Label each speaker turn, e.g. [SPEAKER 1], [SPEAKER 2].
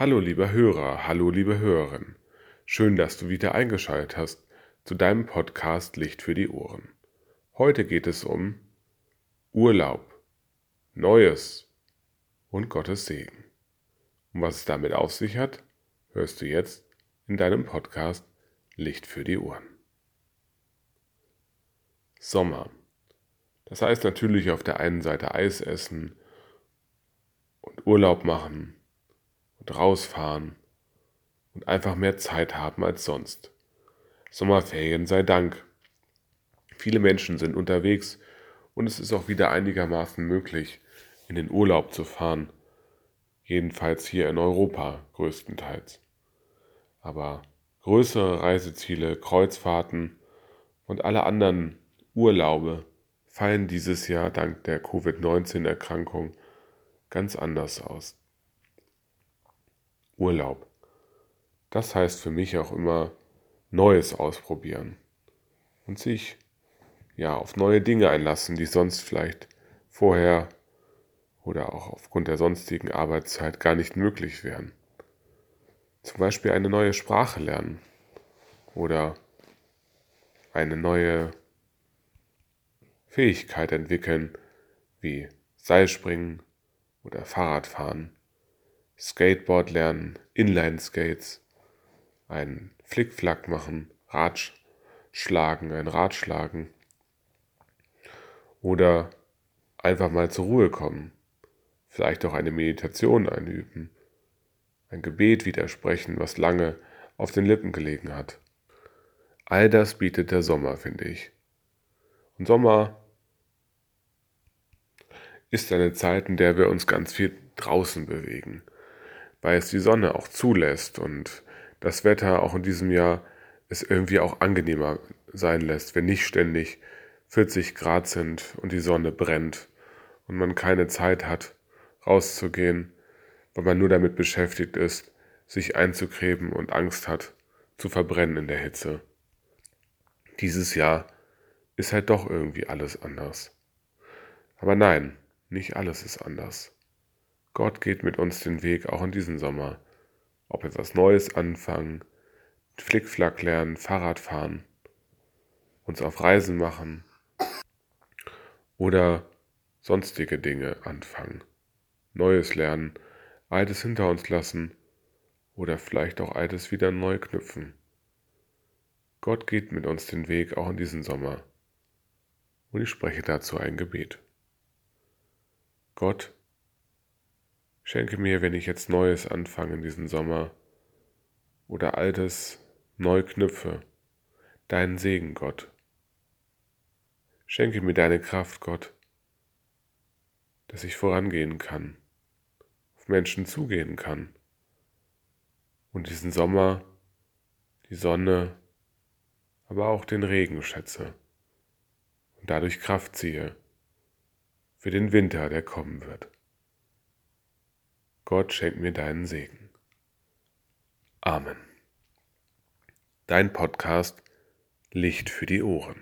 [SPEAKER 1] Hallo lieber Hörer, hallo liebe Hörerin. Schön, dass du wieder eingeschaltet hast zu deinem Podcast Licht für die Ohren. Heute geht es um Urlaub, Neues und Gottes Segen. Und was es damit auf sich hat, hörst du jetzt in deinem Podcast Licht für die Ohren. Sommer. Das heißt natürlich auf der einen Seite Eis essen und Urlaub machen und rausfahren und einfach mehr Zeit haben als sonst. Sommerferien sei Dank. Viele Menschen sind unterwegs und es ist auch wieder einigermaßen möglich, in den Urlaub zu fahren. Jedenfalls hier in Europa größtenteils. Aber größere Reiseziele, Kreuzfahrten und alle anderen Urlaube fallen dieses Jahr dank der Covid-19-Erkrankung ganz anders aus. Urlaub. Das heißt für mich auch immer Neues ausprobieren und sich ja auf neue Dinge einlassen, die sonst vielleicht vorher oder auch aufgrund der sonstigen Arbeitszeit gar nicht möglich wären. Zum Beispiel eine neue Sprache lernen oder eine neue Fähigkeit entwickeln, wie Seilspringen oder Fahrradfahren, Skateboard lernen, Inline-Skates, einen Flickflack machen, Rad schlagen, ein Rad schlagen oder einfach mal zur Ruhe kommen, vielleicht auch eine Meditation einüben, ein Gebet widersprechen, was lange auf den Lippen gelegen hat. All das bietet der Sommer, finde ich. Und Sommer ist eine Zeit, in der wir uns ganz viel draußen bewegen, weil es die Sonne auch zulässt und das Wetter auch in diesem Jahr es irgendwie auch angenehmer sein lässt, wenn nicht ständig 40 Grad sind und die Sonne brennt und man keine Zeit hat, rauszugehen, weil man nur damit beschäftigt ist, sich einzukreben und Angst hat, zu verbrennen in der Hitze. Dieses Jahr ist halt doch irgendwie alles anders. Aber nein, nicht alles ist anders. Gott geht mit uns den Weg auch in diesem Sommer. Ob etwas Neues anfangen, Flickflack lernen, Fahrrad fahren, uns auf Reisen machen oder sonstige Dinge anfangen. Neues lernen, Altes hinter uns lassen oder vielleicht auch Altes wieder neu knüpfen. Gott geht mit uns den Weg auch in diesem Sommer. Und ich spreche dazu ein Gebet. Gott, schenke mir, wenn ich jetzt Neues anfange in diesem Sommer oder Altes neu knüpfe, deinen Segen, Gott. Schenke mir deine Kraft, Gott, dass ich vorangehen kann, auf Menschen zugehen kann und diesen Sommer, die Sonne, aber auch den Regen schätze und dadurch Kraft ziehe für den Winter, der kommen wird. Gott schenk mir deinen Segen. Amen. Dein Podcast Licht für die Ohren.